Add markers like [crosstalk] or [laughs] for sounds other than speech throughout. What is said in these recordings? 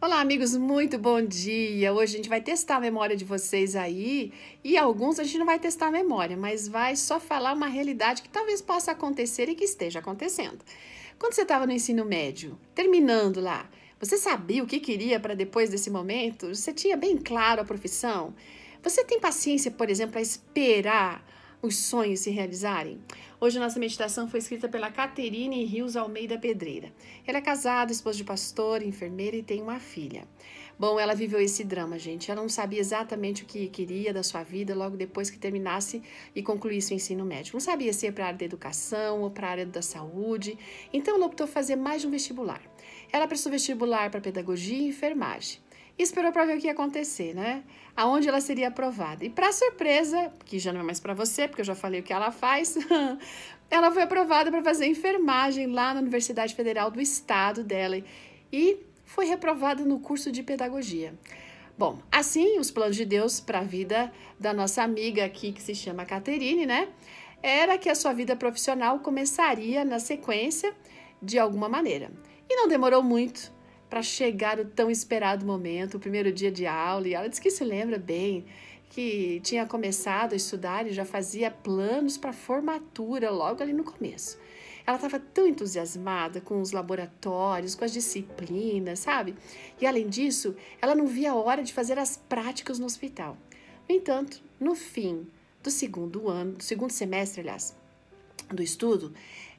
Olá, amigos, muito bom dia! Hoje a gente vai testar a memória de vocês aí e alguns a gente não vai testar a memória, mas vai só falar uma realidade que talvez possa acontecer e que esteja acontecendo. Quando você estava no ensino médio, terminando lá, você sabia o que queria para depois desse momento? Você tinha bem claro a profissão? Você tem paciência, por exemplo, para esperar os sonhos se realizarem? Hoje nossa meditação foi escrita pela Caterine Rios Almeida Pedreira. Ela é casada, esposa de pastor, enfermeira e tem uma filha. Bom, ela viveu esse drama, gente. Ela não sabia exatamente o que queria da sua vida logo depois que terminasse e concluísse o ensino médio. Não sabia se ia para a área da educação ou para a área da saúde. Então ela optou fazer mais um vestibular. Ela prestou vestibular para pedagogia e enfermagem e esperou para ver o que ia acontecer, né? Aonde ela seria aprovada. E para surpresa, que já não é mais para você, porque eu já falei o que ela faz, [laughs] ela foi aprovada para fazer enfermagem lá na Universidade Federal do Estado dela e foi reprovada no curso de pedagogia. Bom, assim, os planos de Deus para a vida da nossa amiga aqui, que se chama Caterine, né? Era que a sua vida profissional começaria na sequência de alguma maneira. E não demorou muito para chegar o tão esperado momento, o primeiro dia de aula, e ela disse que se lembra bem que tinha começado a estudar e já fazia planos para formatura logo ali no começo. Ela estava tão entusiasmada com os laboratórios, com as disciplinas, sabe? E além disso, ela não via a hora de fazer as práticas no hospital. No entanto, no fim do segundo ano, do segundo semestre, aliás, do estudo,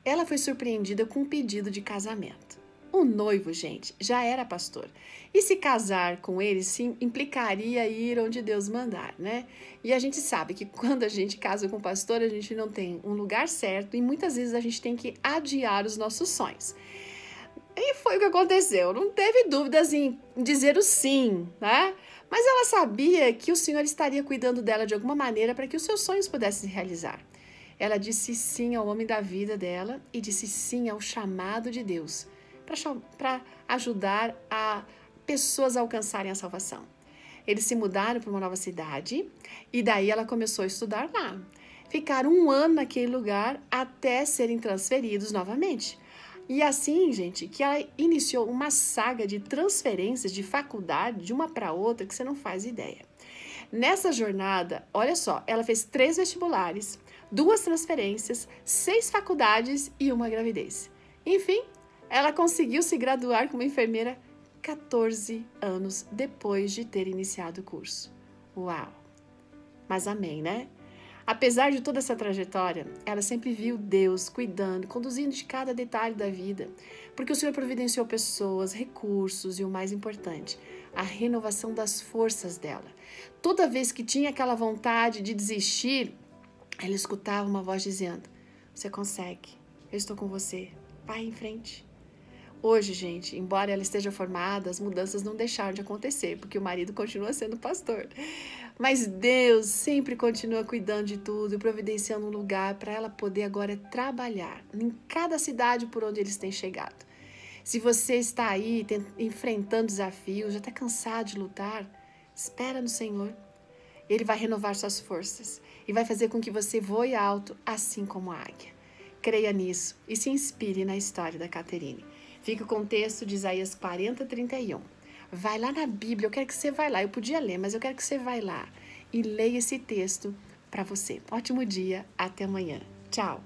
ela foi surpreendida com um pedido de casamento. O noivo, gente, já era pastor. E se casar com ele, sim, implicaria ir onde Deus mandar, né? E a gente sabe que [laughs] quando a gente casa com pastor, a gente não tem um lugar certo e muitas vezes a gente tem que adiar os nossos sonhos. E foi o que aconteceu. Não teve dúvidas em dizer o sim, né? Mas ela sabia que o Senhor estaria cuidando dela de alguma maneira para que os seus sonhos pudessem se realizar. Ela disse sim ao homem da vida dela e disse sim ao chamado de Deus para ajudar a pessoas a alcançarem a salvação. Eles se mudaram para uma nova cidade e daí ela começou a estudar lá. Ficaram um ano naquele lugar até serem transferidos novamente. E assim, gente, que ela iniciou uma saga de transferências de faculdade de uma para outra que você não faz ideia. Nessa jornada, olha só, ela fez três vestibulares, duas transferências, seis faculdades e uma gravidez. Enfim, ela conseguiu se graduar como enfermeira 14 anos depois de ter iniciado o curso. Uau! Mas amém, né? Apesar de toda essa trajetória, ela sempre viu Deus cuidando, conduzindo de cada detalhe da vida, porque o Senhor providenciou pessoas, recursos e o mais importante, a renovação das forças dela. Toda vez que tinha aquela vontade de desistir, ela escutava uma voz dizendo: Você consegue, eu estou com você, vai em frente. Hoje, gente, embora ela esteja formada, as mudanças não deixaram de acontecer, porque o marido continua sendo pastor. Mas Deus sempre continua cuidando de tudo e providenciando um lugar para ela poder agora trabalhar em cada cidade por onde eles têm chegado. Se você está aí enfrentando desafios, já está cansado de lutar, espera no Senhor. Ele vai renovar suas forças e vai fazer com que você voe alto, assim como a águia. Creia nisso e se inspire na história da Caterine. Fica o contexto de Isaías 40, 31. Vai lá na Bíblia, eu quero que você vá lá. Eu podia ler, mas eu quero que você vá lá e leia esse texto para você. Ótimo dia, até amanhã. Tchau.